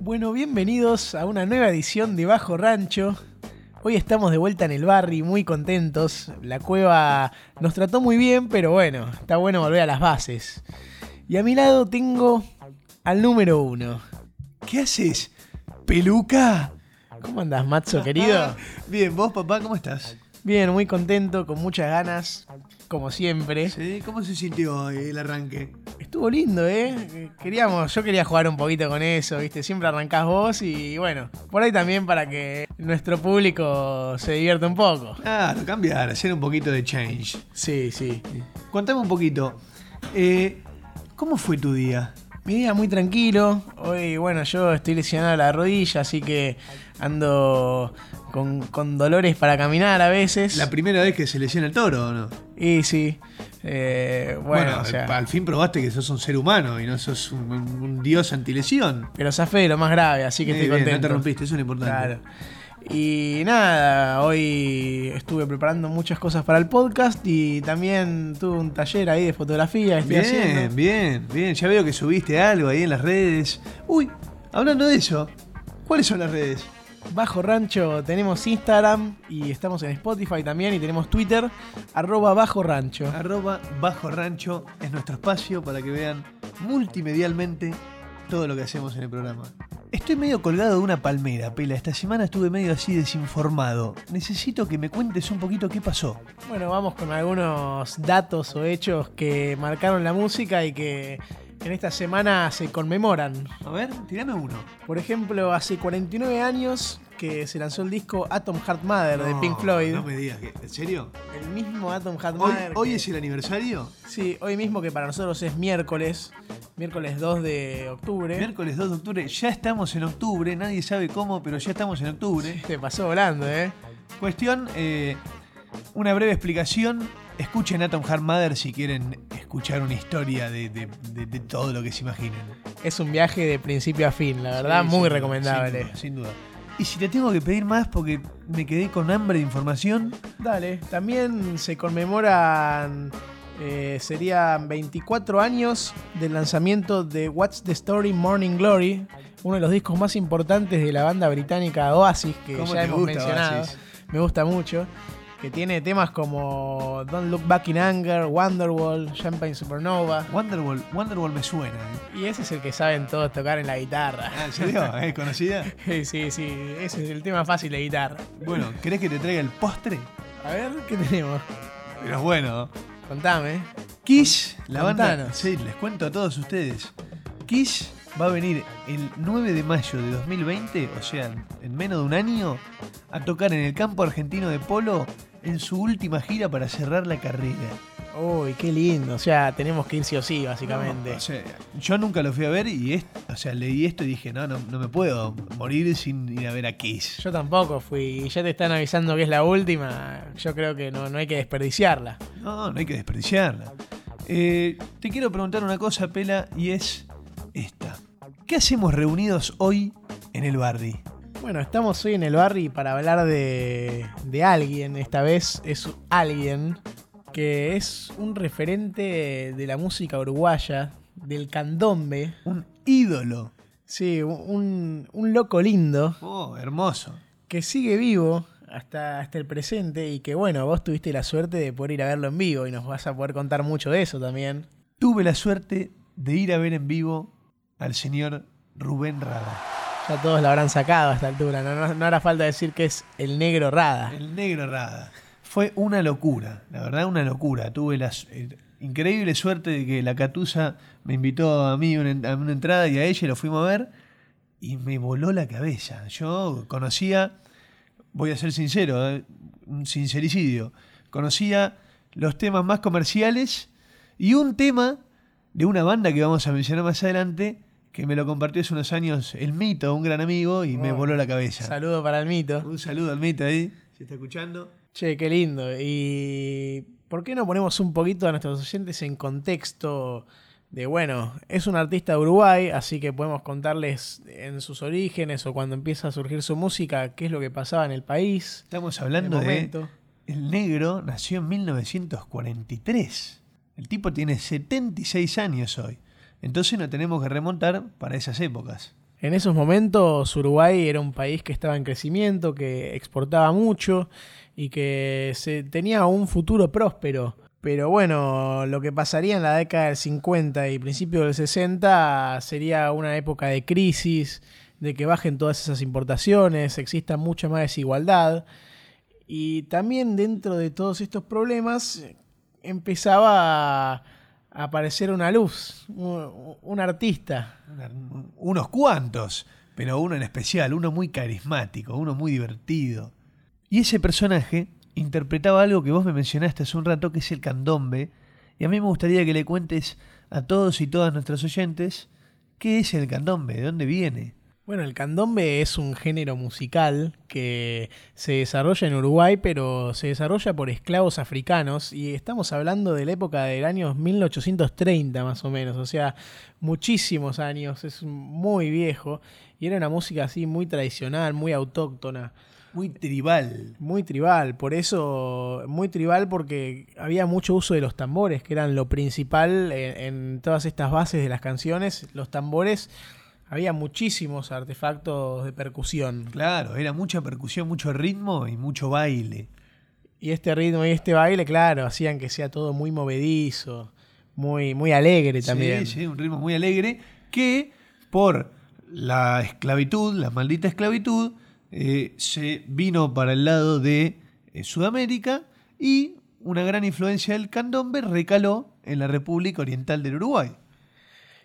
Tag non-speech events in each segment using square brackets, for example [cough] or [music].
Bueno, bienvenidos a una nueva edición de Bajo Rancho. Hoy estamos de vuelta en el barrio, muy contentos. La cueva nos trató muy bien, pero bueno, está bueno volver a las bases. Y a mi lado tengo al número uno. ¿Qué haces? ¿Peluca? ¿Cómo andas, Matzo, [laughs] querido? Bien, vos, papá, ¿cómo estás? Bien, muy contento, con muchas ganas, como siempre. ¿Sí? ¿Cómo se sintió el arranque? Estuvo lindo, ¿eh? Queríamos, yo quería jugar un poquito con eso, ¿viste? Siempre arrancás vos y bueno, por ahí también para que nuestro público se divierta un poco. Claro, cambiar, hacer un poquito de change. Sí, sí. Contame un poquito. eh, ¿Cómo fue tu día? Mi día muy tranquilo. Hoy, bueno, yo estoy lesionado la rodilla, así que ando con, con dolores para caminar a veces. ¿La primera vez que se lesiona el toro o no? Y sí. eh, bueno, o sea, al fin probaste que sos un ser humano y no sos un, un- un dios antilesión. pero zafé de lo más grave, así que estoy bien, contento. No te rompiste, eso es lo importante. Claro. Y nada, hoy estuve preparando muchas cosas para el podcast y también tuve un taller ahí de fotografía que estoy Bien, haciendo. bien, bien. Ya veo que subiste algo ahí en las redes. Uy, hablando de eso, ¿cuáles son las redes? Bajo Rancho tenemos Instagram y estamos en Spotify también y tenemos Twitter, arroba Bajo Rancho. Arroba Bajo Rancho es nuestro espacio para que vean multimedialmente todo lo que hacemos en el programa. Estoy medio colgado de una palmera, Pela. Esta semana estuve medio así desinformado. Necesito que me cuentes un poquito qué pasó. Bueno, vamos con algunos datos o hechos que marcaron la música y que en esta semana se conmemoran. A ver, tirame uno. Por ejemplo, hace 49 años que se lanzó el disco Atom Heart Mother de Pink Floyd. No me digas, que- ¿en serio? El mismo Atom Heart ¿Hoy, Mother. hoy que- es el aniversario? Sí, hoy mismo que para nosotros es miércoles, miércoles 2 de octubre. Miércoles 2 de octubre. Ya estamos en octubre. Nadie sabe cómo, pero ya estamos en octubre. Te pasó volando, ¿eh? Cuestión, eh, una breve explicación. Escuchen Atom Heart Mother si quieren escuchar una historia de, de- de- de todo lo que se imaginen. Es un viaje de principio a fin, la verdad, Sí, muy sin duda, recomendable. Sin duda, sin duda. Y si te tengo que pedir más porque me quedé con hambre de información, Dale, también se conmemoran, eh, serían 24 años del lanzamiento de What's the Story Morning Glory, uno de los discos más importantes de la banda británica Oasis, que ¿Cómo ya hemos gusta, mencionado. Oasis? Me gusta mucho. Que tiene temas como Don't Look Back in Anger, Wonderwall, Champagne Supernova. Wonderwall, Wonderwall me suena. ¿eh? Y ese es el que saben todos tocar en la guitarra. Ah, ¿En serio? [laughs] ¿Es conocida? Sí, sí, sí, ese es el tema fácil de guitarra. Bueno, ¿querés que te traiga el postre? A ver, ¿qué tenemos? Pero es bueno. Contame. Kiss, la banda. Contanos. Sí, les cuento a todos ustedes. Kiss va a venir el 9 de mayo de 2020, o sea, en menos de un año, a tocar en el campo argentino de polo en su última gira para cerrar la carrera. Uy, qué lindo. O sea, tenemos que ir sí o sí, básicamente. No, o sea, yo nunca lo fui a ver y es, o sea, leí esto y dije, no, no, no me puedo morir sin ir a ver a Kiss. Yo tampoco fui. Y ya te están avisando que es la última. Yo creo que no, no hay que desperdiciarla. No, no hay que desperdiciarla. Eh, te quiero preguntar una cosa, Pela, y es esta. ¿Qué hacemos reunidos hoy en el barrio? Bueno, estamos hoy en el barrio para hablar de, de alguien. Esta vez es alguien que es un referente de la música uruguaya, del candombe. Un ídolo. Sí, un, un loco lindo Oh, hermoso. que sigue vivo hasta, hasta el presente y que bueno, vos tuviste la suerte de poder ir a verlo en vivo y nos vas a poder contar mucho de eso también. Tuve la suerte de ir a ver en vivo al señor Rubén Rada. Ya todos lo habrán sacado a esta altura, no, hará falta decir que es el negro Rada. El negro Rada. Fue una locura, la verdad, una locura. Tuve la eh, increíble suerte de que la Catusa me invitó a mí a una, entrada y a ella lo fuimos a ver y me voló la cabeza. Yo conocía, voy a ser sincero, eh, un sincericidio, conocía los temas más comerciales y un tema de una banda que vamos a mencionar más adelante que me lo compartió hace unos años el Mito, un gran amigo, y me Oh, voló la cabeza. Saludo para el mito. Un saludo al Mito ahí, si está escuchando. Che, qué lindo. ¿Y por qué no ponemos un poquito a nuestros oyentes en contexto de, bueno, es un artista de Uruguay, así que podemos contarles en sus orígenes o cuando empieza a surgir su música, qué es lo que pasaba en el país. Estamos hablando de... El negro nació en 1943. El tipo tiene 76 años hoy. Entonces no tenemos que remontar para esas épocas. En esos momentos Uruguay era un país que estaba en crecimiento, que exportaba mucho y que se, tenía un futuro próspero. Pero bueno, lo que pasaría en la década del 50 y principio del 60 sería una época de crisis, de que bajen todas esas importaciones, exista mucha más desigualdad. Y también dentro de todos estos problemas empezaba aparecer una luz, un, artista. Unos cuantos, pero uno en especial, uno muy carismático, uno muy divertido. Y ese personaje interpretaba algo que vos me mencionaste hace un rato, que es el candombe. Y a mí me gustaría que le cuentes a todos y todas nuestros oyentes qué es el candombe, de dónde viene. Bueno, el candombe es un género musical que se desarrolla en Uruguay, pero se desarrolla por esclavos africanos y estamos hablando de la época del año 1830 más o menos, o sea, muchísimos años, es muy viejo y era una música así muy tradicional, muy autóctona. Muy tribal. Muy tribal, por eso, muy tribal porque había mucho uso de los tambores, que eran lo principal en, en todas estas bases de las canciones, los tambores había muchísimos artefactos de percusión. Claro, era mucha percusión, mucho ritmo y mucho baile. Y este ritmo y este baile, claro, hacían que sea todo muy movedizo, muy, muy alegre también. Sí, sí, un ritmo muy alegre que por la esclavitud, la maldita esclavitud, eh, se vino para el lado de eh, Sudamérica y una gran influencia del candombe recaló en la República Oriental del Uruguay.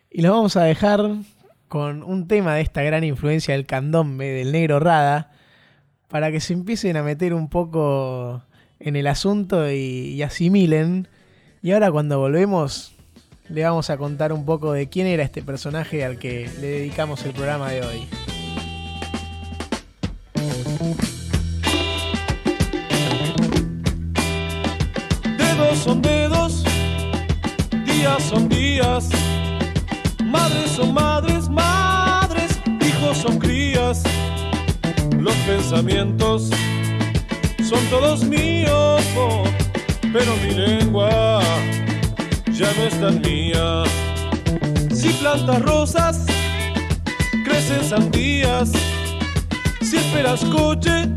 Y lo vamos a dejar con un tema de esta gran influencia del candombe, del negro Rada, para que se empiecen a meter un poco en el asunto y, asimilen. Y ahora cuando volvemos le vamos a contar un poco de quién era este personaje al que le dedicamos el programa de hoy. Dedos son dedos, días son días Madres son madres, madres, hijos son crías. Los pensamientos son todos míos, pero mi lengua ya no es tan mía. Si plantas rosas, crecen sandías. Si esperas coche,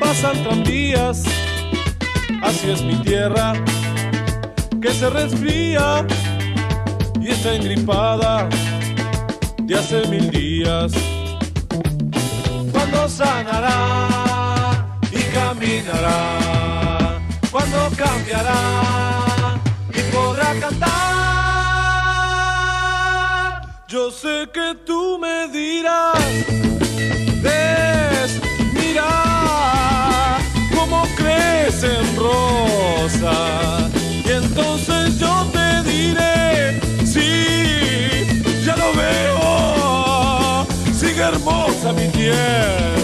pasan tranvías. Así es mi tierra que se resfría y está engripada de hace mil días. Cuando sanará y caminará, cuando cambiará y podrá cantar. Yo sé que tú me dirás, mira cómo crecen rosas y entonces yo hermosa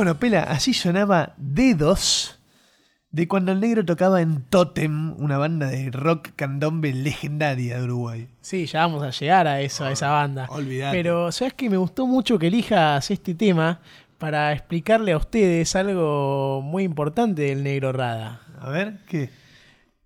Bueno, Pela, así sonaba Dedos de cuando el negro tocaba en Totem, una banda de rock candombe legendaria de Uruguay. Sí, ya vamos a llegar a eso, a esa banda. olvidate. Pero, ¿sabes que Me gustó mucho que elijas este tema para explicarle a ustedes algo muy importante del negro Rada. A ver, ¿qué?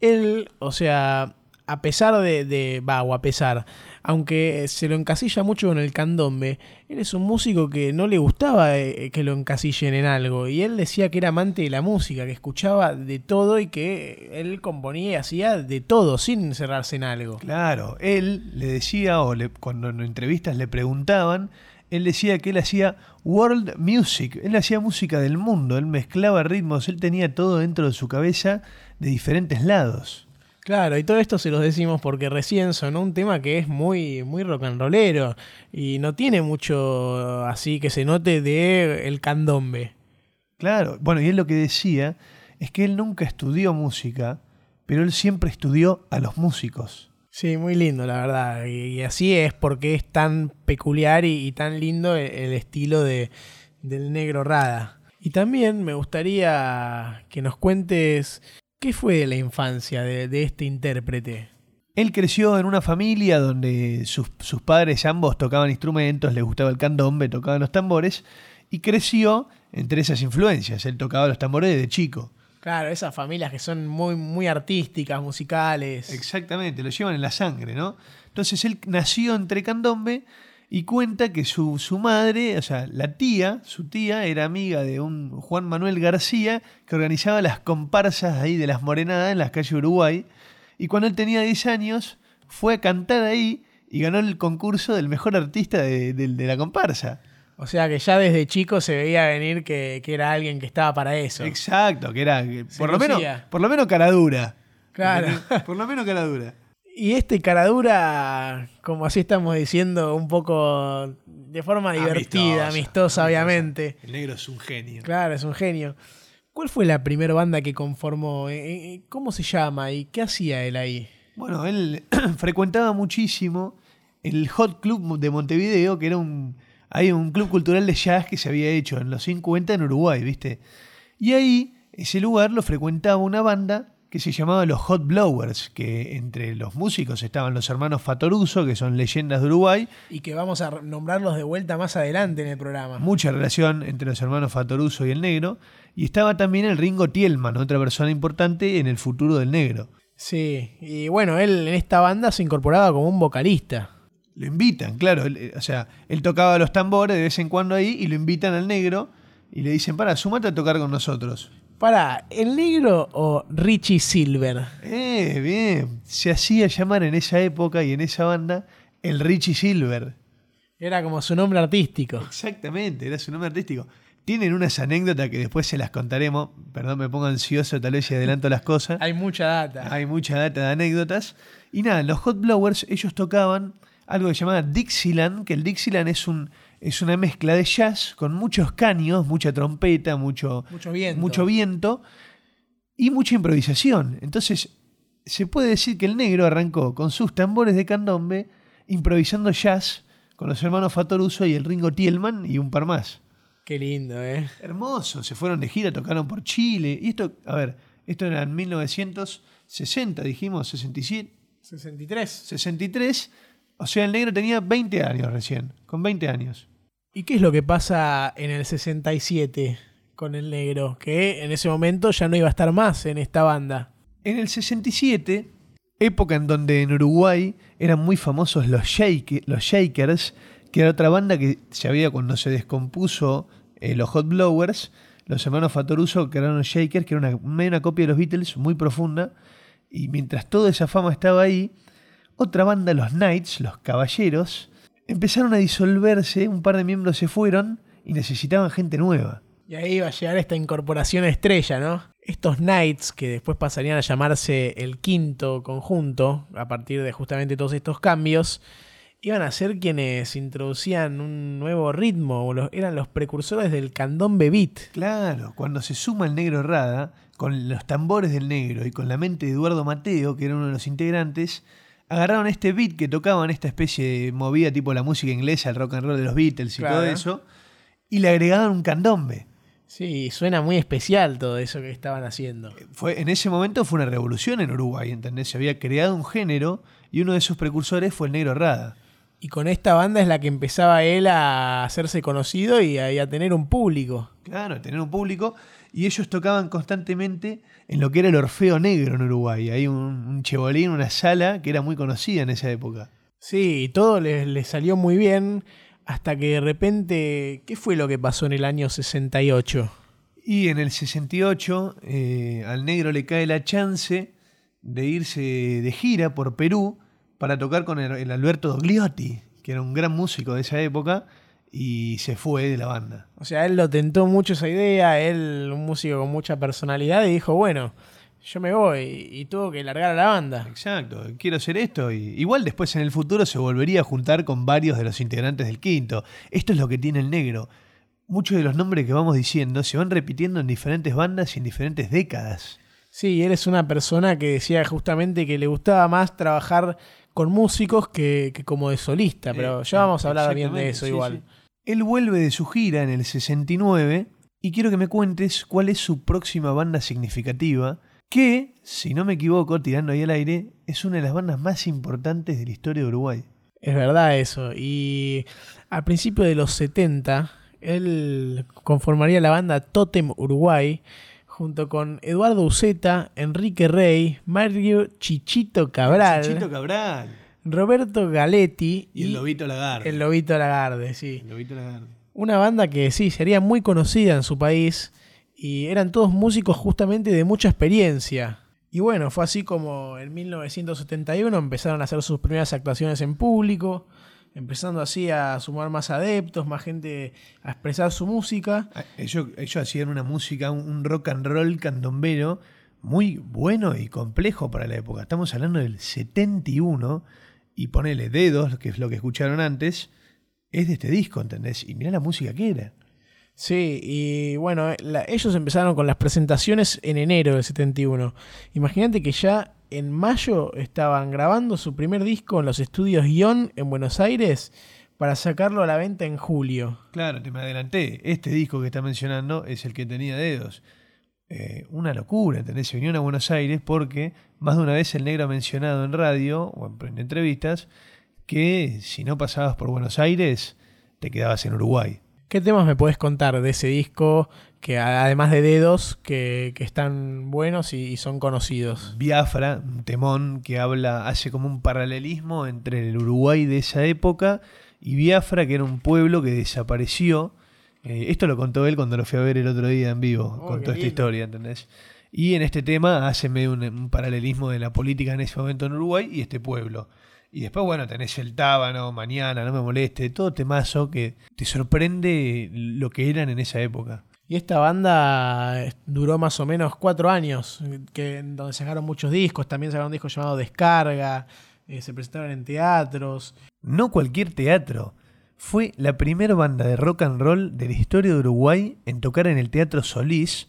Él, o sea, a pesar de, de va, o a pesar, aunque se lo encasilla mucho con el candombe, él es un músico que no le gustaba eh, que lo encasillen en algo. Y él decía que era amante de la música, que escuchaba de todo y que él componía y hacía de todo, sin cerrarse en algo. Claro, él le decía, o le- cuando en entrevistas le preguntaban, él decía que él hacía world music, él hacía música del mundo, él mezclaba ritmos, él tenía todo dentro de su cabeza de diferentes lados. Claro, y todo esto se los decimos porque recién sonó un tema que es muy, muy rock and rollero y no tiene mucho así que se note de el candombe. Claro, bueno, y él lo que decía es que él nunca estudió música, pero él siempre estudió a los músicos. Sí, muy lindo, la verdad. Y, y así es porque es tan peculiar y, y tan lindo el, el estilo de, del negro Rada. Y también me gustaría que nos cuentes qué fue de la infancia de, de este intérprete. Él creció en una familia donde sus, sus padres ambos tocaban instrumentos, les gustaba el candombe, tocaban los tambores, y creció entre esas influencias. Él tocaba los tambores desde chico. Claro, esas familias que son muy, muy artísticas, musicales. Exactamente, lo llevan en la sangre, ¿no? Entonces él nació entre candombe y cuenta que su, su madre, o sea, la tía, su tía, era amiga de un Juan Manuel García que organizaba las comparsas ahí de las morenadas en las calles Uruguay. Y cuando él tenía 10 años, fue a cantar ahí y ganó el concurso del mejor artista de, de- de la comparsa. O sea que ya desde chico se veía venir que, que era alguien que estaba para eso. Exacto, que era que por lo, menos, por lo menos cara dura. Claro. Por lo menos cara dura. Y este caradura, como así estamos diciendo, un poco de forma divertida, amistosa, obviamente. El negro es un genio. Claro, es un genio. ¿Cuál fue la primera banda que conformó? Eh, eh, ¿Cómo se llama y qué hacía él ahí? Bueno, él [clears throat] frecuentaba muchísimo el Hot Club de Montevideo, que era un, hay un club cultural de jazz que se había hecho en los 50 en Uruguay, ¿viste? Y ahí, ese lugar lo frecuentaba una banda que se llamaba los Hot Blowers, que entre los músicos estaban los hermanos Fatoruso, que son leyendas de Uruguay, Y que vamos a nombrarlos de vuelta más adelante en el programa. mucha relación entre los hermanos Fatoruso y el negro, y estaba también el Ringo Tielman, otra persona importante en el futuro del negro. Sí, y bueno, él en esta banda se incorporaba como un vocalista. Lo invitan, claro. él, eh, o sea, él tocaba los tambores de vez en cuando ahí y lo invitan al negro y le dicen, para, sumate a tocar con nosotros. Para, ¿el negro o Richie Silver? Eh, bien. Se hacía llamar en esa época y en esa banda el Richie Silver. Era como su nombre artístico. Exactamente, era su nombre artístico. Tienen unas anécdotas que después se las contaremos. Perdón, me pongo ansioso, tal vez y adelanto las cosas. Hay mucha data. Hay mucha data de anécdotas. Y nada, los Hot Blowers, ellos tocaban algo que se llamaba Dixieland, que el Dixieland es, un, es una mezcla de jazz con muchos caños, mucha trompeta, mucho, Mucho viento. mucho viento y mucha improvisación. Entonces, se puede decir que el negro arrancó con sus tambores de candombe, improvisando jazz con los hermanos Fatoruso y el Ringo Tielman y un par más. Qué lindo, ¿eh? Hermoso, se fueron de gira, tocaron por Chile. Y esto, a ver, esto era en 1960, dijimos, 67, 63. 63. O sea, el negro tenía 20 años recién, con 20 años. ¿Y qué es lo que pasa en el 67 con el negro? Que en ese momento ya no iba a estar más en esta banda. En el 67, época en donde en Uruguay eran muy famosos los, Shake- los Shakers, que era otra banda que se había cuando se descompuso eh, los Hot Blowers, los hermanos Fatoruso crearon los Shakers, que era una, una copia de los Beatles muy profunda, y mientras toda esa fama estaba ahí, otra banda, los Knights, los Caballeros, empezaron a disolverse, un par de miembros se fueron y necesitaban gente nueva. Y ahí iba a llegar esta incorporación estrella, ¿no? Estos Knights, que después pasarían a llamarse el quinto conjunto, a partir de justamente todos estos cambios, iban a ser quienes introducían un nuevo ritmo, eran los precursores del candombe beat. Claro, cuando se suma el negro Rada, con los tambores del negro y con la mente de Eduardo Mateo, que era uno de los integrantes, agarraron este beat que tocaban esta especie de movida tipo la música inglesa, el rock and roll de los Beatles y Claro. todo eso, y le agregaban un candombe. Sí, suena muy especial todo eso que estaban haciendo. Fue, en ese momento fue una revolución en Uruguay, ¿entendés? Se había creado un género y uno de sus precursores fue el negro Rada. Y con esta banda es la que empezaba él a hacerse conocido y a, y a tener un público. Claro, tener un público. Y ellos tocaban constantemente en lo que era el Orfeo Negro en Uruguay. Hay un, un chebolín, una sala que era muy conocida en esa época. Sí, y todo les, les salió muy bien hasta que de repente, ¿qué fue lo que pasó en el año 68? Y en el 68 eh, al negro le cae la chance de irse de gira por Perú para tocar con el, el Alberto Dogliotti, que era un gran músico de esa época, y se fue de la banda. O sea, él lo tentó mucho esa idea, él, un músico con mucha personalidad, y dijo, bueno, yo me voy, y tuvo que largar a la banda. Exacto, quiero hacer esto. Y igual después en el futuro se volvería a juntar con varios de los integrantes del quinto. Esto es lo que tiene el negro. Muchos de los nombres que vamos diciendo se van repitiendo en diferentes bandas y en diferentes décadas. Sí, él es una persona que decía justamente que le gustaba más trabajar con músicos que, que como de solista, pero Eh, ya vamos a hablar bien de eso sí, igual. sí. Él vuelve de su gira en el 69 y quiero que me cuentes cuál es su próxima banda significativa, que, si no me equivoco, tirando ahí al aire, es una de las bandas más importantes de la historia de Uruguay. Es verdad eso. Y al principio de los 70, él conformaría la banda Totem Uruguay junto con Eduardo Uceta, Enrique Rey, Mario Chichito Cabral, Chichito Cabral Roberto Galetti y el Lobito Lagarde. el Lobito Lagarde, sí. El Lobito Lagarde. Una banda que sí, sería muy conocida en su país y eran todos músicos justamente de mucha experiencia. Y bueno, fue así como en 1971 empezaron a hacer sus primeras actuaciones en público, empezando así a sumar más adeptos, más gente a expresar su música. Ah, Ellos, ellos hacían una música, un un rock and roll candombero muy bueno y complejo para la época. Estamos hablando del 71 y ponele dedos, que es lo que escucharon antes, es de este disco, ¿entendés? Y mirá la música que era. Sí, y bueno, eh, la- ellos empezaron con las presentaciones en enero del 71. Imagínate que ya en mayo estaban grabando su primer disco en los estudios Guión en Buenos Aires para sacarlo a la venta en julio. Claro, te me adelanté. Este disco que está mencionando es el que tenía dedos. Eh, una locura, ¿entendés? Se vinieron a Buenos Aires porque más de una vez el negro ha mencionado en radio o en, en entrevistas que si no pasabas por Buenos Aires te quedabas en Uruguay. ¿Qué temas me puedes contar de ese disco que además de dedos que, que están buenos y, y son conocidos? Biafra, un temón que habla, hace como un paralelismo entre el Uruguay de esa época y Biafra, que era un pueblo que desapareció. Eh, esto lo contó él cuando lo fui a ver el otro día en vivo, Oh, contó esta lindo. historia, ¿entendés? Y en este tema hace medio un, un paralelismo de la política en ese momento en Uruguay y este pueblo. Y después, bueno, tenés el tábano, mañana, no me moleste, todo temazo que te sorprende lo que eran en esa época. Y esta banda eh, duró más o menos cuatro años, que, donde sacaron muchos discos, también sacaron un disco llamado Descarga, eh, se presentaron en teatros. No cualquier teatro. Fue la primera banda de rock and roll de la historia de Uruguay en tocar en el Teatro Solís,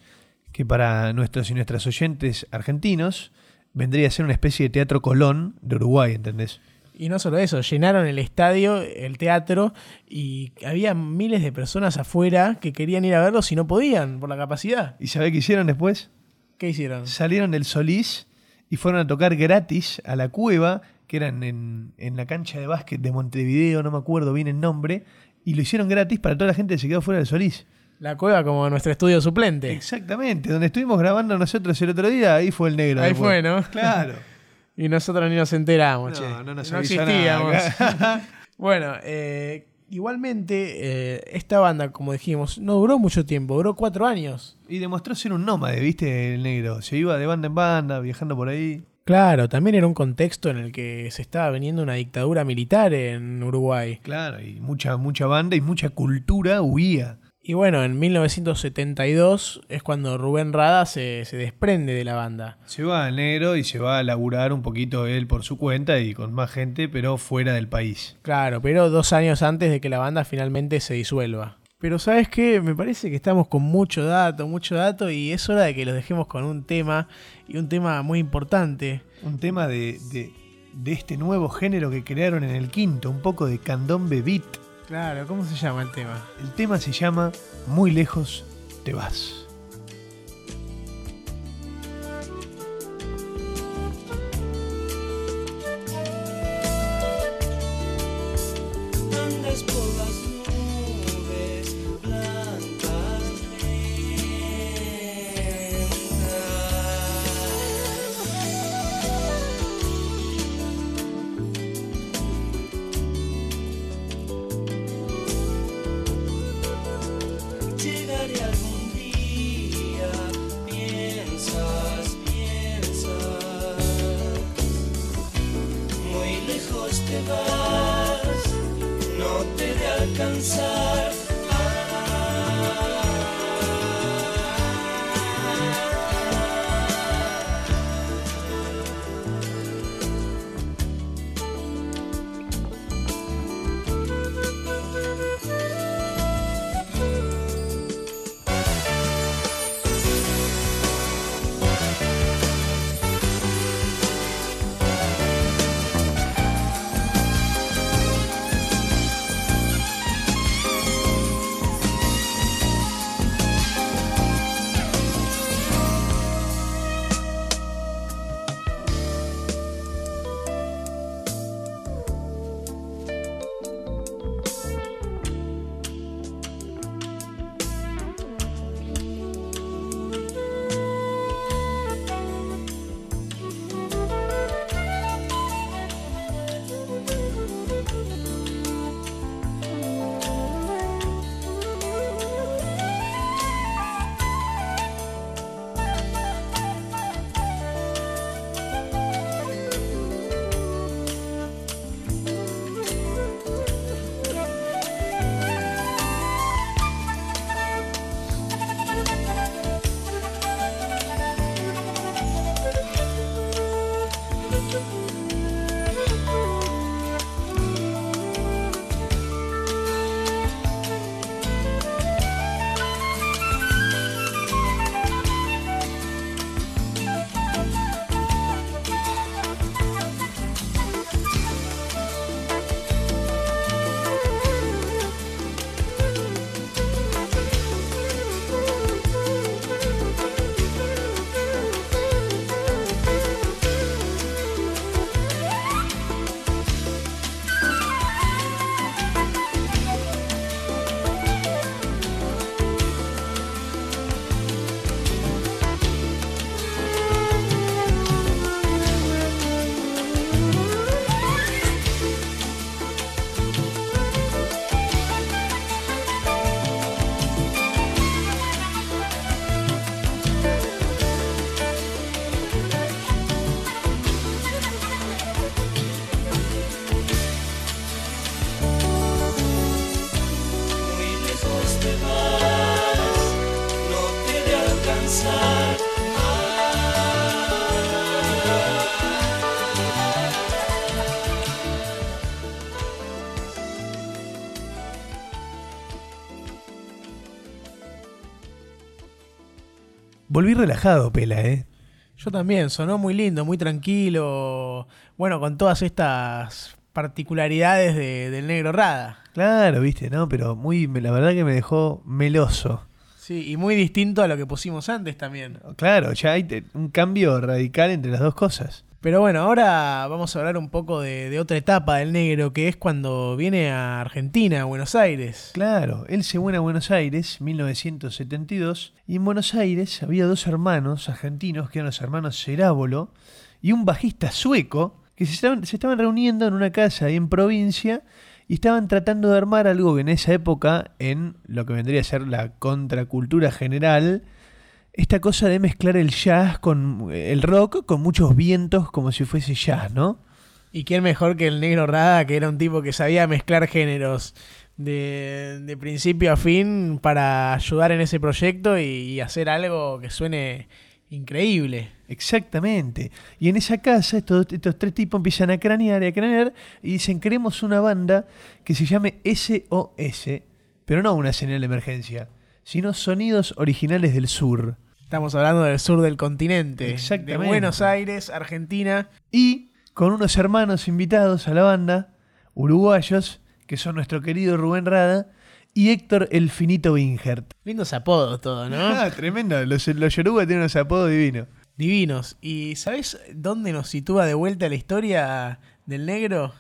que para nuestros y nuestras oyentes argentinos vendría a ser una especie de teatro Colón de Uruguay, ¿entendés? Y no solo eso, llenaron el estadio, el teatro, y había miles de personas afuera que querían ir a verlos y no podían por la capacidad. ¿Y sabés qué hicieron después? ¿Qué hicieron? Salieron del Solís y fueron a tocar gratis a la cueva, que eran en, en la cancha de básquet de Montevideo, no me acuerdo bien el nombre, y lo hicieron gratis para toda la gente que se quedó fuera del Solís. La cueva como nuestro estudio suplente. Exactamente, donde estuvimos grabando nosotros el otro día, ahí fue el negro. Ahí después. fue, ¿no? Claro. [laughs] Y nosotros ni nos enteramos, No, che. no nos no existíamos. [laughs] [laughs] bueno, eh, igualmente, eh, esta banda, como dijimos, no duró mucho tiempo, duró cuatro años. Y demostró ser un nómade, ¿viste? El negro. Se iba de banda en banda, viajando por ahí. Claro, también era un contexto en el que se estaba veniendo una dictadura militar en Uruguay. Claro, y mucha, mucha banda y mucha cultura huía. Y bueno, en 1972 es cuando Rubén Rada se, se desprende de la banda. Se va al negro y se va a laburar un poquito él por su cuenta y con más gente, pero fuera del país. Claro, pero dos años antes de que la banda finalmente se disuelva. Pero sabes qué, me parece que estamos con mucho dato, mucho dato y es hora de que los dejemos con un tema y un tema muy importante. Un tema de, de, de este nuevo género que crearon en el quinto, un poco de candombe beat. Claro, ¿cómo se llama el tema? El tema se llama Muy lejos te vas. Volví relajado, Pela, ¿eh? Yo también, sonó muy lindo, muy tranquilo. Bueno, con todas estas particularidades de- del negro Rada. Claro, viste, ¿no? Pero muy, la verdad que me dejó meloso. Sí, y muy distinto a lo que pusimos antes también. Claro, ya hay un cambio radical entre las dos cosas. Pero bueno, ahora vamos a hablar un poco de, otra etapa del negro, que es cuando viene a Argentina, a Buenos Aires. Claro, él se fue a Buenos Aires, 1972, y en Buenos Aires había dos hermanos argentinos, que eran los hermanos Cerábolo, y un bajista sueco, que se estaban, se estaban reuniendo en una casa ahí en provincia y estaban tratando de armar algo que en esa época, en lo que vendría a ser la contracultura general, esta cosa de mezclar el jazz con el rock con muchos vientos como si fuese jazz, ¿no? Y quién mejor que el negro Rada, que era un tipo que sabía mezclar géneros de, de principio a fin para ayudar en ese proyecto y, y hacer algo que suene increíble. Exactamente. Y en esa casa estos, estos tres tipos empiezan a cranear y a cranear y dicen, queremos una banda que se llame SOS, pero no una señal de emergencia, sino sonidos originales del sur. Estamos hablando del sur del continente, Exactamente. de Buenos Aires, Argentina. Y con unos hermanos invitados a la banda, uruguayos, que son nuestro querido Rubén Rada y Héctor El Finito Wingert. Lindos apodos todo, ¿no? [laughs] Ah, tremendo. Los, los yoruba tienen unos apodos divinos. Divinos. ¿Y sabes dónde nos sitúa de vuelta la historia del negro?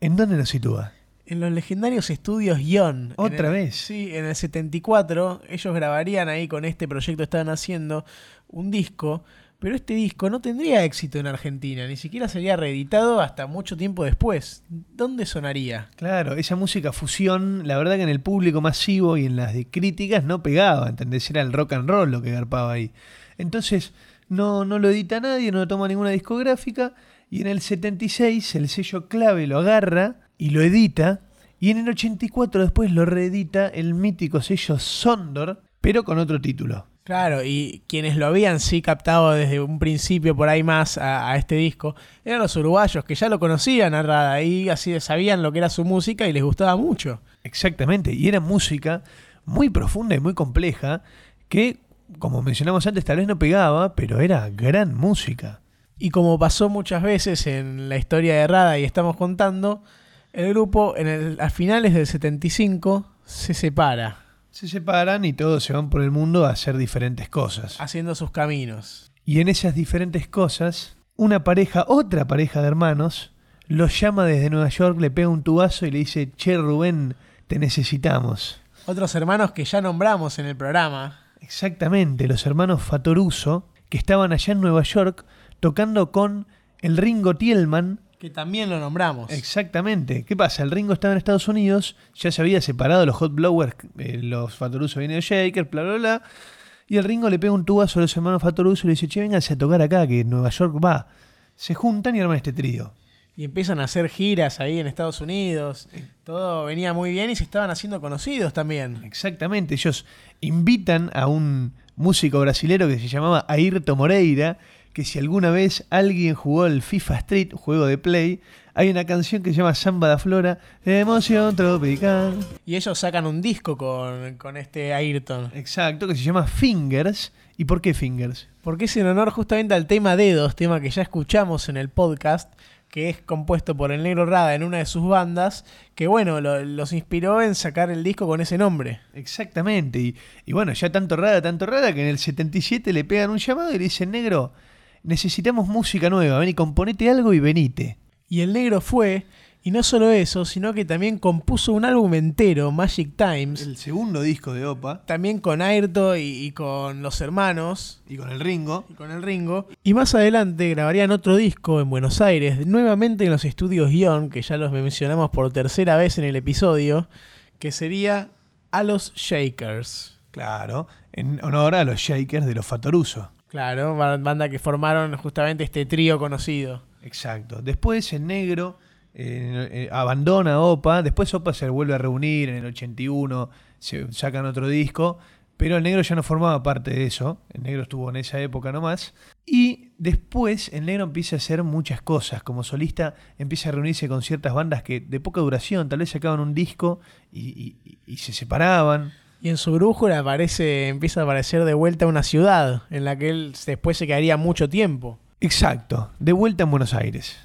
¿En dónde nos sitúa? En los legendarios estudios Ion. ¿Otra el- vez? Sí, en el 74 ellos grabarían ahí con este proyecto estaban haciendo un disco, pero este disco no tendría éxito en Argentina, ni siquiera sería reeditado hasta mucho tiempo después. ¿Dónde sonaría? Claro, esa música fusión, la verdad que en el público masivo y en las de críticas no pegaba, ¿entendés? Era el rock and roll lo que garpaba ahí. Entonces, no, no lo edita nadie, no lo toma ninguna discográfica, y en el 76 el sello clave lo agarra y lo edita, y en el 84 después lo reedita el mítico sello Sondor, pero con otro título. Claro, y quienes lo habían sí captado desde un principio por ahí más a, a este disco eran los uruguayos que ya lo conocían a Rada y así sabían lo que era su música y les gustaba mucho. Exactamente, y era música muy profunda y muy compleja que, como mencionamos antes, tal vez no pegaba, pero era gran música. Y como pasó muchas veces en la historia de Rada y estamos contando, el grupo en el- a finales del 75 se separa, Se separan y todos se van por el mundo a hacer diferentes cosas. haciendo sus caminos. Y en esas diferentes cosas, una pareja, otra pareja de hermanos, los llama desde Nueva York, le pega un tubazo y le dice, che Rubén, te necesitamos. Otros hermanos que ya nombramos en el programa, Exactamente, los hermanos Fatoruso, que estaban allá en Nueva York tocando con el Ringo Tielman. Que también lo nombramos. Exactamente. ¿Qué pasa? El Ringo estaba en Estados Unidos, ya se había separado los Hot Blowers, eh, los Fatoruso vienen de Shaker, bla, bla, bla. Y el Ringo le pega un tubazo a los hermanos Fatoruso y le dice, che, vénganse a tocar acá, que Nueva York va. Se juntan y arman este trío. Y empiezan a hacer giras ahí en Estados Unidos. Todo venía muy bien y se estaban haciendo conocidos también. Exactamente, ellos invitan a un músico brasilero que se llamaba Ayrton Moreira, que si alguna vez alguien jugó el FIFA Street, juego de Play, hay una canción que se llama Samba da Flora, Emoción Tropical. Y ellos sacan un disco con, con este Ayrton. Exacto, que se llama Fingers. ¿Y por qué Fingers? Porque es en honor justamente al tema Dedos, tema que ya escuchamos en el podcast, que es compuesto por el Negro Rada en una de sus bandas, que bueno, lo- los inspiró en sacar el disco con ese nombre. Exactamente, y, y bueno, ya tanto rara, tanto rara, que en el 77 le pegan un llamado y le dicen, negro, necesitamos música nueva, ven y componete algo y venite. Y el negro fue, y no solo eso, sino que también compuso un álbum entero, Magic Times, El segundo disco de Opa, también con Ayrton y, y con los hermanos, y con el Ringo, y con el Ringo. Y más adelante grabarían otro disco en Buenos Aires, nuevamente en los estudios Ion, que ya los mencionamos por tercera vez en el episodio, que sería A los Shakers. claro, en honor a los Shakers de los Fatoruso. Claro, ba- banda que formaron justamente este trío conocido. Exacto. Después el negro eh, eh, abandona Opa, después Opa se vuelve a reunir en el 81, se sacan otro disco, pero el negro ya no formaba parte de eso, el negro estuvo en esa época nomás, y después el negro empieza a hacer muchas cosas, como solista empieza a reunirse con ciertas bandas que de poca duración, tal vez sacaban un disco y, y- y se separaban. Y en su brújula aparece, empieza a aparecer de vuelta una ciudad en la que él después se quedaría mucho tiempo. Exacto, de vuelta en Buenos Aires.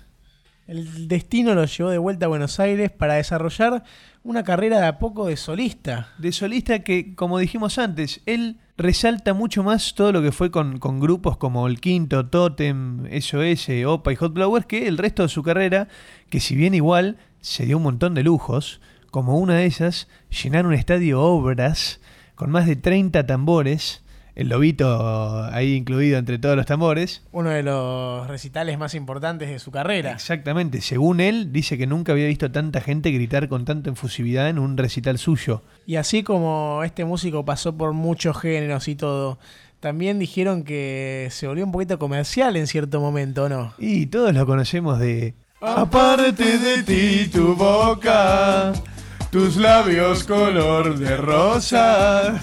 El destino lo llevó de vuelta a Buenos Aires para desarrollar una carrera de a poco de solista. de solista que, como dijimos antes, él resalta mucho más todo lo que fue con, con grupos como El Quinto, Totem, SOS, Opa y Hot Flowers que el resto de su carrera, que si bien igual se dio un montón de lujos, como una de esas, llenar un estadio Obras con más de 30 tambores, el lobito ahí incluido entre todos los tambores. Uno de los recitales más importantes de su carrera. Exactamente, según él, dice que nunca había visto tanta gente gritar con tanta efusividad en un recital suyo. Y así como este músico pasó por muchos géneros y todo, también dijeron que se volvió un poquito comercial en cierto momento, ¿no? Y todos lo conocemos de... Aparte de ti tu boca, tus labios color de rosa.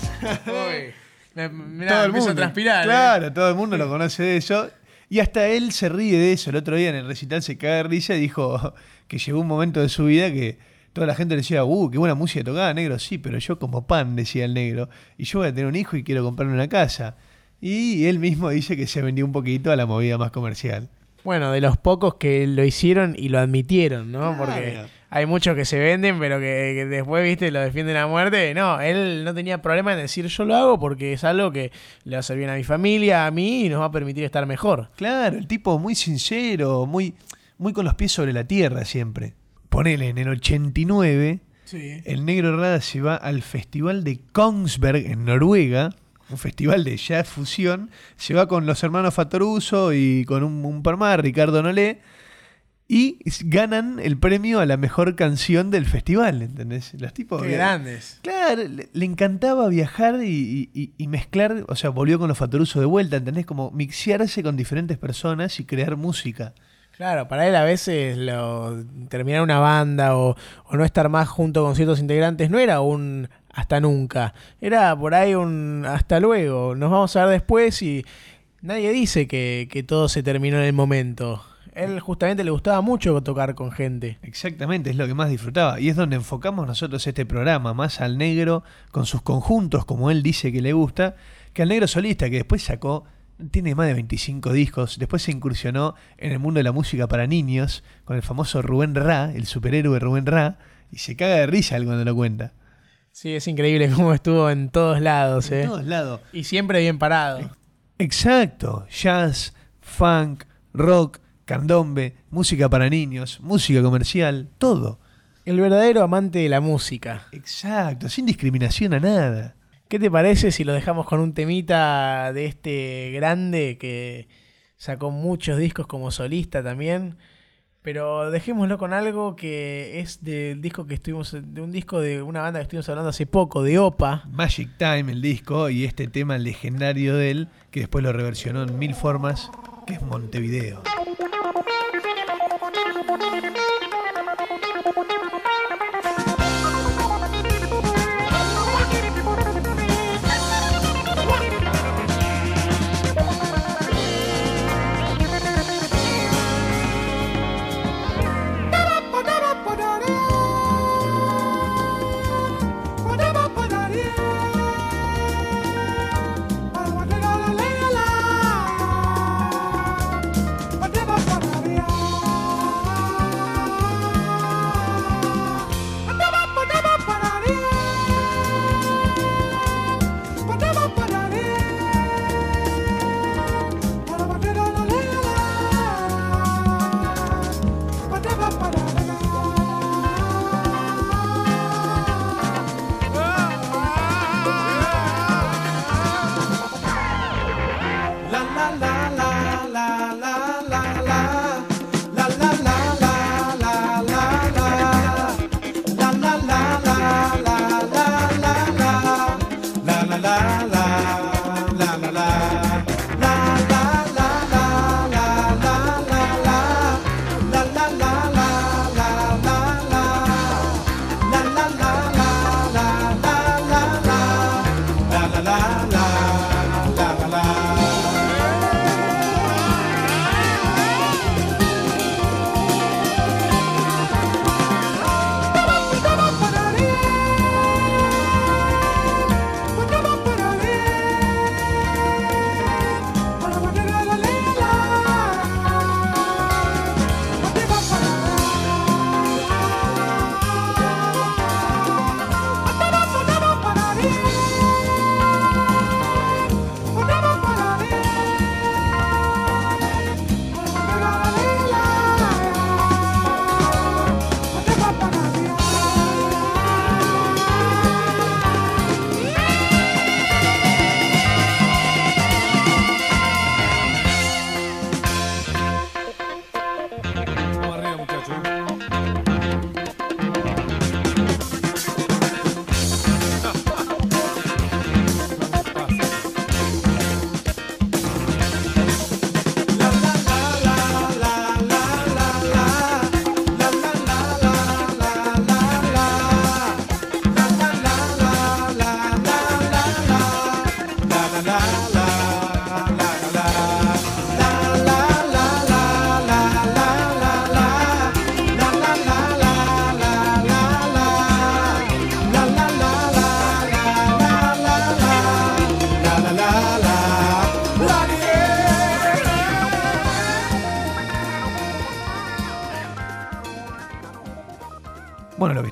Mirá, todo el empiezo mundo. a transpirar. ¿eh? Claro, todo el mundo lo conoce de eso. Y hasta él se ríe de eso. El otro día en el recital se caga de risa y dijo que llegó un momento de su vida que toda la gente le decía, uh, qué buena música tocaba, negro. Sí, pero yo como pan, decía el negro. Y yo voy a tener un hijo y quiero comprarme una casa. Y él mismo dice que se vendió un poquito a la movida más comercial. Bueno, de los pocos que lo hicieron y lo admitieron, ¿no? Claro. Porque hay muchos que se venden, pero que, que después, viste, lo defienden a muerte. No, él no tenía problema en decir yo lo hago porque es algo que le va a hacer bien a mi familia, a mí y nos va a permitir estar mejor. Claro, el tipo muy sincero, muy, muy con los pies sobre la tierra siempre. Ponele, en el 89, Sí. el negro Rada se va al festival de Kongsberg en Noruega, un festival de jazz fusión. Se va con los hermanos Fatoruso y con un, un par más, Ricardo Nolé, y ganan el premio a la mejor canción del festival, ¿entendés? Los tipos. Qué grandes. Claro, le, le encantaba viajar y, y- y mezclar, o sea, volvió con los Fatoruso de vuelta, ¿entendés? Como mixearse con diferentes personas y crear música. Claro, para él a veces lo, terminar una banda o, o no estar más junto con ciertos integrantes no era un hasta nunca, era por ahí un hasta luego, nos vamos a ver después y nadie dice que, que todo se terminó en el momento. Él justamente le gustaba mucho tocar con gente. Exactamente, es lo que más disfrutaba. Y es donde enfocamos nosotros este programa, más al negro con sus conjuntos, como él dice que le gusta, que al negro solista, que después sacó, tiene más de 25 discos, después se incursionó en el mundo de la música para niños, con el famoso Rubén Ra, el superhéroe Rubén Ra, y se caga de risa él cuando lo cuenta. Sí, es increíble cómo estuvo en todos lados, En ¿eh? todos lados. Y siempre bien parado. Exacto, jazz, funk, rock, candombe, música para niños, música comercial, todo. El verdadero amante de la música. Exacto, sin discriminación a nada. ¿Qué te parece si lo dejamos con un temita de este grande que sacó muchos discos como solista también? Pero dejémoslo con algo que es del disco que estuvimos, de un disco de una banda que estuvimos hablando hace poco, de Opa. Magic Time, el disco, y este tema legendario de él, que después lo reversionó en mil formas, que es Montevideo.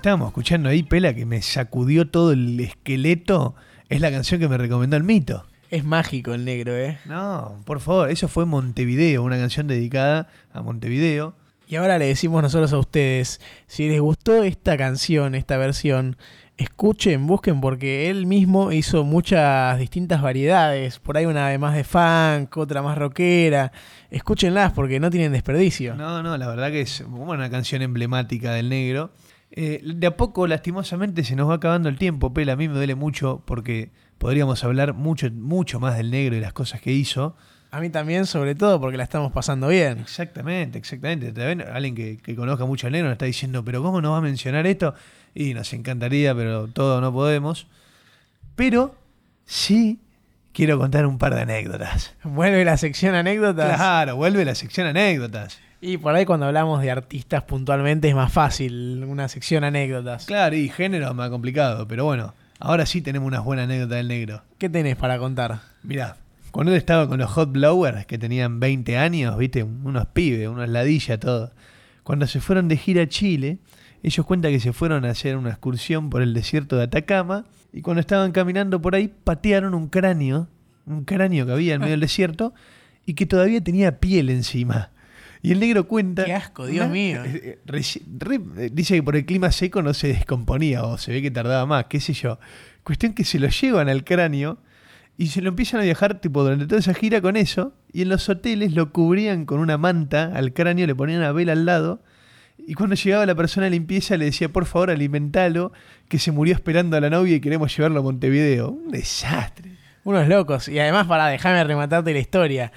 Estábamos escuchando ahí, Pela, que me sacudió todo el esqueleto, es la canción que me recomendó el mito. Es mágico el negro, ¿eh? No, por favor, eso fue Montevideo, una canción dedicada a Montevideo. Y ahora le decimos nosotros a ustedes, si les gustó esta canción, esta versión, escuchen, busquen, porque él mismo hizo muchas distintas variedades. Por ahí una más de funk, otra más rockera. Escúchenlas porque no tienen desperdicio. No, no, la verdad que es una canción emblemática del negro. Eh, de a poco, lastimosamente, se nos va acabando el tiempo, Pela. A mí me duele mucho porque podríamos hablar mucho, mucho más del negro y las cosas que hizo. A mí también, sobre todo, porque la estamos pasando bien. Exactamente, exactamente. También alguien que, que conozca mucho al negro nos está diciendo, pero ¿cómo nos va a mencionar esto? Y nos encantaría, pero todo no podemos. Pero sí quiero contar un par de anécdotas. Vuelve la sección anécdotas. Claro, vuelve la sección anécdotas. Y por ahí cuando hablamos de artistas puntualmente es más fácil una sección anécdotas. Claro, y género es más complicado, pero bueno, ahora sí tenemos unas buenas anécdotas del negro. ¿Qué tenés para contar? Mirá, cuando él estaba con los Hot Blowers, que tenían 20 años, viste, unos pibes, unos ladillas, todo. Cuando se fueron de gira a Chile, ellos cuentan que se fueron a hacer una excursión por el desierto de Atacama y cuando estaban caminando por ahí patearon un cráneo, un cráneo que había en medio del desierto y que todavía tenía piel encima. Y el negro cuenta. Qué asco, Dios mío. Eh, eh, dice que por el clima seco no se descomponía o se ve que tardaba más, qué sé yo. Cuestión que se lo llevan al cráneo y se lo empiezan a viajar tipo durante toda esa gira con eso. Y en los hoteles lo cubrían con una manta al cráneo, le ponían una vela al lado. Y cuando llegaba la persona de limpieza le decía, por favor, alimentalo, que se murió esperando a la novia y queremos llevarlo a Montevideo. Un desastre. Unos locos. Y además, para dejarme rematarte la historia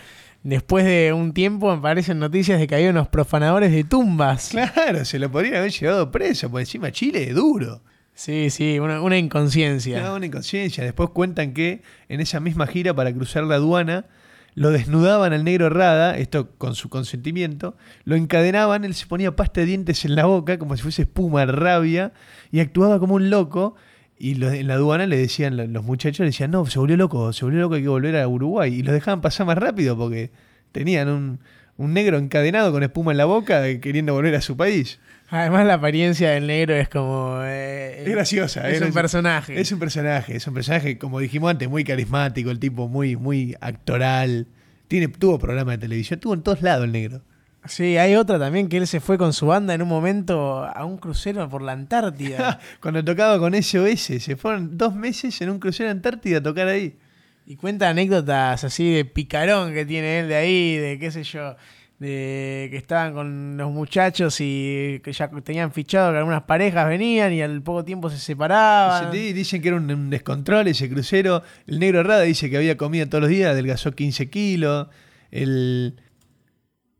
después de un tiempo aparecen noticias de que había unos profanadores de tumbas. Claro, se lo podrían haber llevado preso, por encima Chile es duro. Sí, sí, una, una inconsciencia. No, una inconsciencia. Después cuentan que en esa misma gira para cruzar la aduana lo desnudaban al negro Rada, esto con su consentimiento, lo encadenaban, él se ponía pasta de dientes en la boca como si fuese espuma, rabia, y actuaba como un loco y en la aduana le decían, los muchachos le decían, no, se volvió loco, se volvió loco, hay que volver a Uruguay. Y los dejaban pasar más rápido porque tenían un, negro encadenado con espuma en la boca queriendo volver a su país. Además la apariencia del negro es como... Eh, es graciosa. Es, un personaje. Es un personaje, es un personaje, como dijimos antes, muy carismático, el tipo muy, muy actoral. Tiene, tuvo programa de televisión, tuvo en todos lados el negro. Sí, hay otra también que él se fue con su banda en un momento a un crucero por la Antártida. [laughs] Cuando tocaba con SOS, se fueron dos meses en un crucero Antártida a tocar ahí. Y cuenta anécdotas así de picarón que tiene él de ahí, de qué sé yo, de que estaban con los muchachos y que ya tenían fichado que algunas parejas venían y al poco tiempo se separaban. Dicen que era un, descontrol ese crucero. El negro Rada dice que había comida todos los días, adelgazó 15 kilos. El,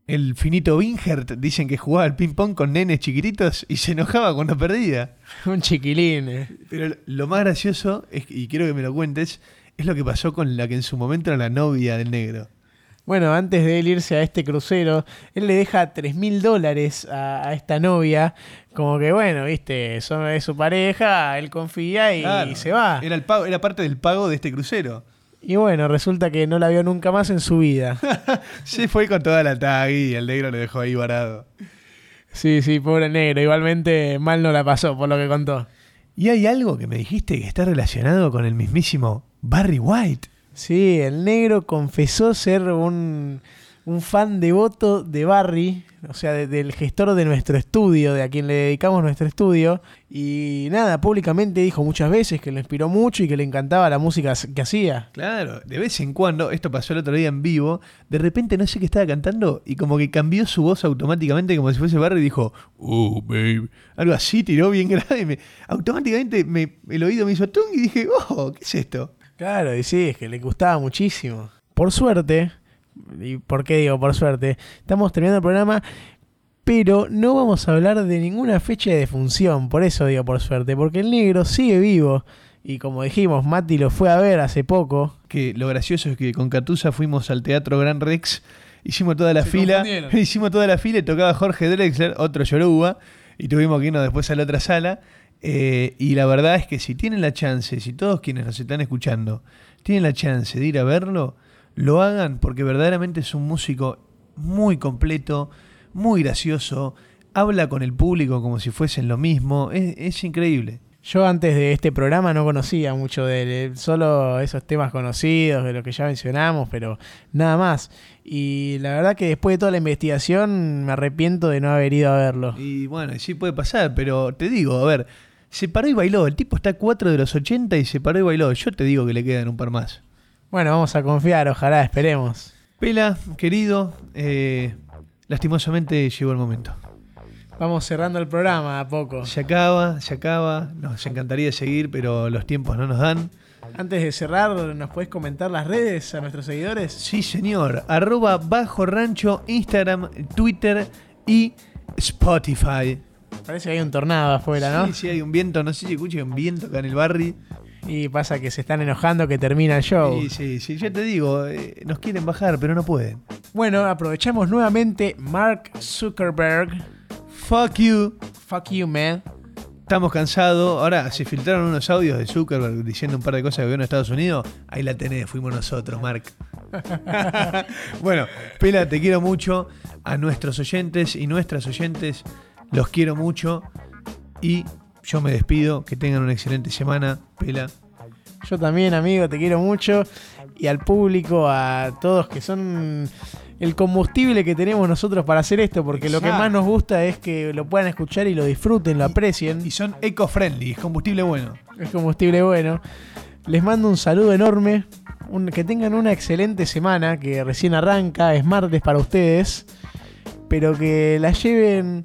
el finito Wingert dicen que jugaba al ping-pong con nenes chiquititos y se enojaba cuando perdía. [laughs] Un chiquilín. Eh. Pero lo más gracioso, es, y quiero que me lo cuentes, es lo que pasó con la que en su momento era la novia del negro. Bueno, antes de él irse a este crucero, él le deja 3 mil dólares a, esta novia. Como que, bueno, viste, son, es su pareja, él confía y, se va. Era, el pago, era parte del pago de este crucero. Y bueno, resulta que no la vio nunca más en su vida. [laughs] Se fue con toda la tag y el negro lo dejó ahí varado. Sí, sí, pobre negro. Igualmente mal no la pasó, por lo que contó. Y hay algo que me dijiste que está relacionado con el mismísimo Barry White. Sí, el negro confesó ser un un fan devoto de Barry, o sea, del gestor de nuestro estudio, de a quien le dedicamos nuestro estudio. Y nada, públicamente dijo muchas veces que le inspiró mucho y que le encantaba la música que hacía. Claro, de vez en cuando, esto pasó el otro día en vivo, de repente no sé qué estaba cantando y como que cambió su voz automáticamente como si fuese Barry y dijo, oh, baby. Algo así, tiró bien [laughs] grave. automáticamente me, el oído me hizo tung y dije, oh, ¿qué es esto? Claro, y sí, es que le gustaba muchísimo. Por suerte, ¿Y por qué digo por suerte? Estamos terminando el programa, pero no vamos a hablar de ninguna fecha de defunción, por eso digo por suerte, porque el negro sigue vivo. Y como dijimos, Mati lo fue a ver hace poco. Que lo gracioso es que con Catusa fuimos al Teatro Gran Rex, hicimos toda la fila, [laughs] hicimos toda la fila y tocaba Jorge Drexler, otro Yoruba, y tuvimos que irnos después a la otra sala. Eh, y la verdad es que si tienen la chance, si todos quienes nos están escuchando tienen la chance de ir a verlo, lo hagan porque verdaderamente es un músico muy completo, muy gracioso, habla con el público como si fuesen lo mismo. Es, es increíble. Yo antes de este programa no conocía mucho de él, eh, solo esos temas conocidos, de lo que ya mencionamos, pero nada más. Y la verdad que después de toda la investigación me arrepiento de no haber ido a verlo. Y bueno, sí puede pasar, pero te digo, a ver, se paró y bailó. El tipo está a 4 de los 80 y se paró y bailó. Yo te digo que le quedan un par más. Bueno, vamos a confiar, ojalá, esperemos. Pela, querido, eh, lastimosamente llegó el momento. Vamos cerrando el programa a poco. Se acaba, se acaba. Nos encantaría seguir, pero los tiempos no nos dan. Antes de cerrar, ¿nos puedes comentar las redes a nuestros seguidores? Sí, señor. Arroba Bajo Rancho, Instagram, Twitter y Spotify. Parece que hay un tornado afuera, ¿no? Sí, sí, hay un viento. No sé si escucha un viento acá en el barrio. Y pasa que se están enojando que termina el show. Sí, sí, sí. Ya te digo, eh, nos quieren bajar, pero no pueden. Bueno, aprovechamos nuevamente Mark Zuckerberg. Fuck you. Fuck you, man. Estamos cansados. Ahora se filtraron unos audios de Zuckerberg diciendo un par de cosas del gobierno de Estados Unidos. Ahí la tenés, fuimos nosotros, Mark. [laughs] bueno, Pela, te quiero mucho. A nuestros oyentes y nuestras oyentes, los quiero mucho. Y yo me despido. Que tengan una excelente semana. Pela. Yo también, amigo, te quiero mucho. Y al público, a todos que son el combustible que tenemos nosotros para hacer esto, porque lo que más nos gusta es que lo puedan escuchar y lo disfruten, lo aprecien. Y son eco-friendly, es combustible bueno. Es combustible bueno. Les mando un saludo enorme. un- que tengan una excelente semana, que recién arranca, es martes para ustedes. Pero que la lleven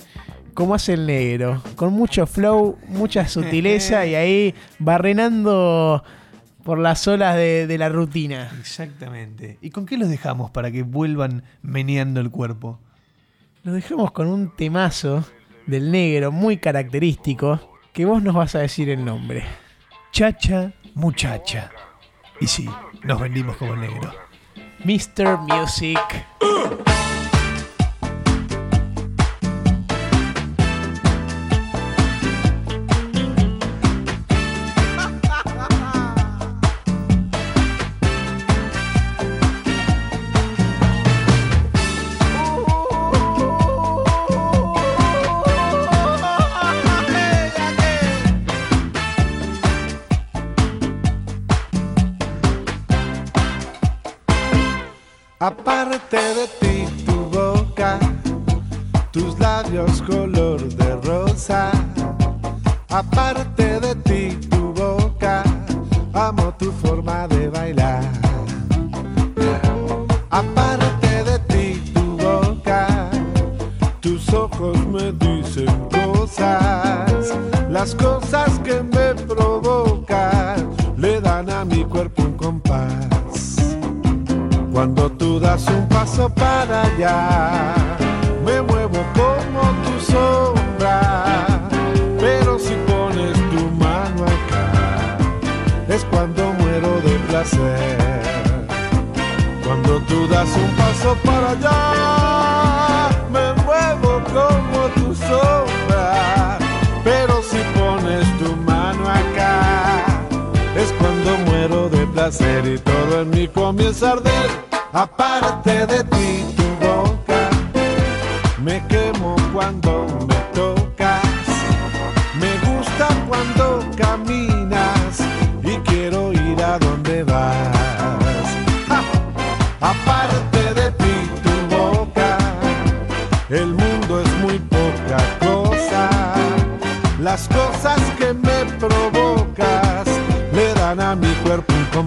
como hace el negro, con mucho flow, mucha sutileza y ahí barrenando por las olas de, de la rutina. Exactamente. ¿Y con qué los dejamos para que vuelvan meneando el cuerpo? Los dejamos con un temazo del negro muy característico que vos nos vas a decir el nombre. Chacha, muchacha. Y sí, nos vendimos como el negro. Mr. Music. Ojos me dicen cosas. Las cosas que me provocan le dan a mi cuerpo un compás. Cuando tú das un paso para allá, me muevo como tu sombra. Pero si pones tu mano acá, es cuando muero de placer. Cuando tú das un paso para allá, placer y todo en mí comienza a arder. Aparte de ti, tu boca, me quemo cuando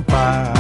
cuerpo